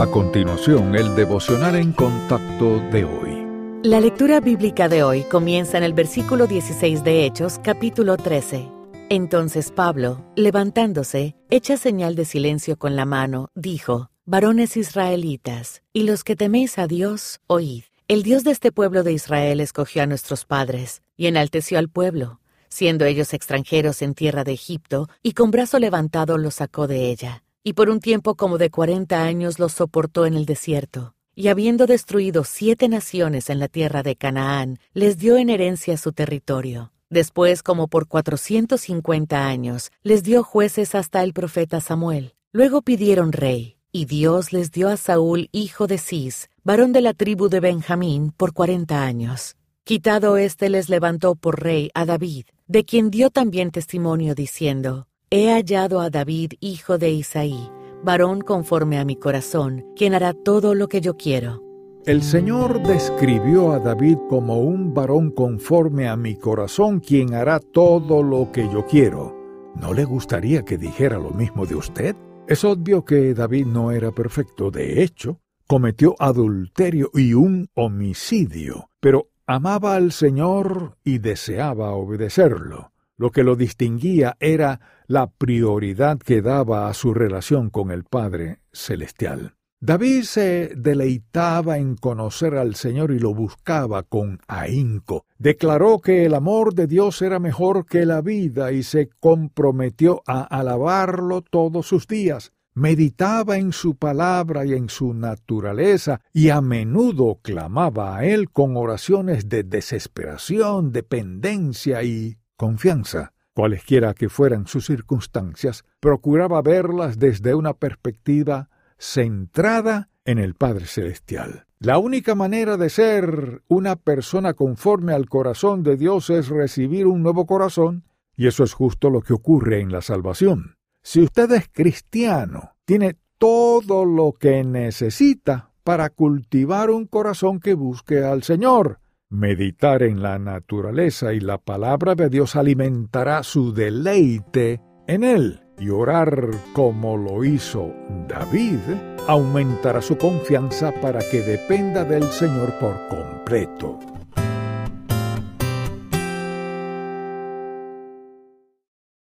A continuación, el devocional en contacto de hoy. La lectura bíblica de hoy comienza en el versículo 16 de Hechos, capítulo 13. Entonces Pablo, levantándose, hecha señal de silencio con la mano, dijo, Varones israelitas, y los que teméis a Dios, oíd. El Dios de este pueblo de Israel escogió a nuestros padres, y enalteció al pueblo, siendo ellos extranjeros en tierra de Egipto, y con brazo levantado los sacó de ella y por un tiempo como de cuarenta años los soportó en el desierto. Y habiendo destruido siete naciones en la tierra de Canaán, les dio en herencia su territorio. Después, como por cuatrocientos cincuenta años, les dio jueces hasta el profeta Samuel. Luego pidieron rey, y Dios les dio a Saúl, hijo de Cis, varón de la tribu de Benjamín, por cuarenta años. Quitado éste les levantó por rey a David, de quien dio también testimonio diciendo, He hallado a David, hijo de Isaí, varón conforme a mi corazón, quien hará todo lo que yo quiero. El Señor describió a David como un varón conforme a mi corazón, quien hará todo lo que yo quiero. ¿No le gustaría que dijera lo mismo de usted? Es obvio que David no era perfecto. De hecho, cometió adulterio y un homicidio, pero amaba al Señor y deseaba obedecerlo. Lo que lo distinguía era la prioridad que daba a su relación con el Padre Celestial. David se deleitaba en conocer al Señor y lo buscaba con ahínco. Declaró que el amor de Dios era mejor que la vida y se comprometió a alabarlo todos sus días. Meditaba en su palabra y en su naturaleza y a menudo clamaba a él con oraciones de desesperación, dependencia y confianza. Cualesquiera que fueran sus circunstancias, procuraba verlas desde una perspectiva centrada en el Padre Celestial. La única manera de ser una persona conforme al corazón de Dios es recibir un nuevo corazón, y eso es justo lo que ocurre en la salvación. Si usted es cristiano, tiene todo lo que necesita para cultivar un corazón que busque al Señor. Meditar en la naturaleza y la palabra de Dios alimentará su deleite en él. Y orar como lo hizo David aumentará su confianza para que dependa del Señor por completo.